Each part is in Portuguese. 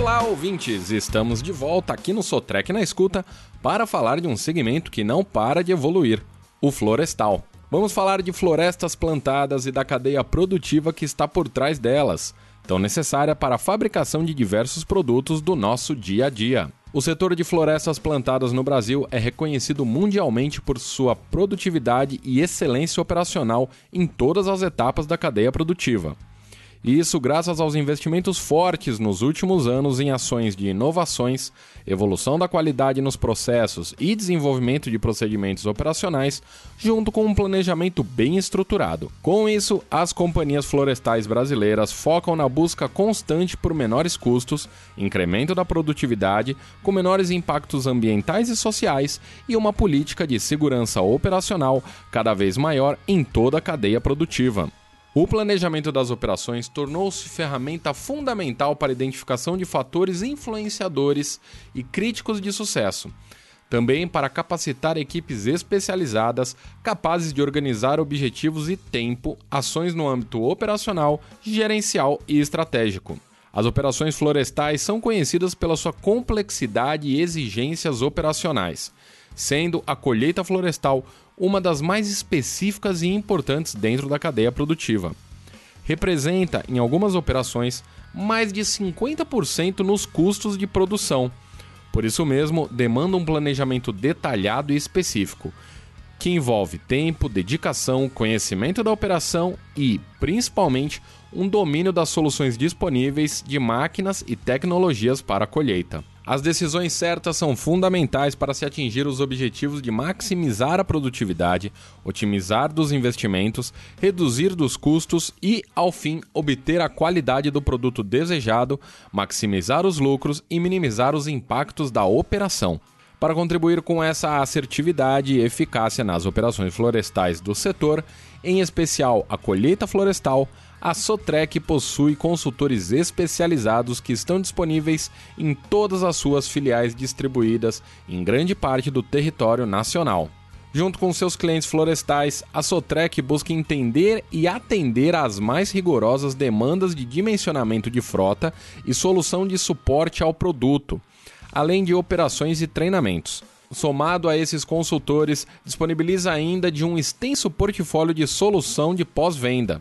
Olá, ouvintes! Estamos de volta aqui no Sotrec na Escuta para falar de um segmento que não para de evoluir: o florestal. Vamos falar de florestas plantadas e da cadeia produtiva que está por trás delas, tão necessária para a fabricação de diversos produtos do nosso dia a dia. O setor de florestas plantadas no Brasil é reconhecido mundialmente por sua produtividade e excelência operacional em todas as etapas da cadeia produtiva. E isso graças aos investimentos fortes nos últimos anos em ações de inovações, evolução da qualidade nos processos e desenvolvimento de procedimentos operacionais, junto com um planejamento bem estruturado. Com isso, as companhias florestais brasileiras focam na busca constante por menores custos, incremento da produtividade, com menores impactos ambientais e sociais e uma política de segurança operacional cada vez maior em toda a cadeia produtiva. O planejamento das operações tornou-se ferramenta fundamental para a identificação de fatores influenciadores e críticos de sucesso. Também para capacitar equipes especializadas capazes de organizar objetivos e tempo, ações no âmbito operacional, gerencial e estratégico. As operações florestais são conhecidas pela sua complexidade e exigências operacionais, sendo a colheita florestal uma das mais específicas e importantes dentro da cadeia produtiva. Representa, em algumas operações, mais de 50% nos custos de produção. Por isso mesmo, demanda um planejamento detalhado e específico, que envolve tempo, dedicação, conhecimento da operação e, principalmente, um domínio das soluções disponíveis de máquinas e tecnologias para a colheita. As decisões certas são fundamentais para se atingir os objetivos de maximizar a produtividade, otimizar dos investimentos, reduzir dos custos e, ao fim, obter a qualidade do produto desejado, maximizar os lucros e minimizar os impactos da operação. Para contribuir com essa assertividade e eficácia nas operações florestais do setor, em especial a colheita florestal, a Sotrec possui consultores especializados que estão disponíveis em todas as suas filiais distribuídas em grande parte do território nacional. Junto com seus clientes florestais, a Sotrec busca entender e atender às mais rigorosas demandas de dimensionamento de frota e solução de suporte ao produto, além de operações e treinamentos. Somado a esses consultores, disponibiliza ainda de um extenso portfólio de solução de pós-venda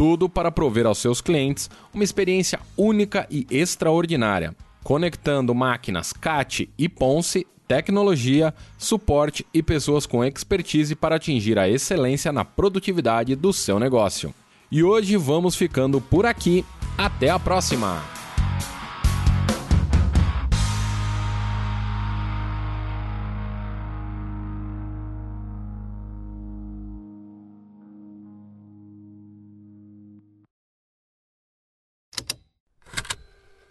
tudo para prover aos seus clientes uma experiência única e extraordinária, conectando máquinas CAT e Ponce, tecnologia, suporte e pessoas com expertise para atingir a excelência na produtividade do seu negócio. E hoje vamos ficando por aqui. Até a próxima!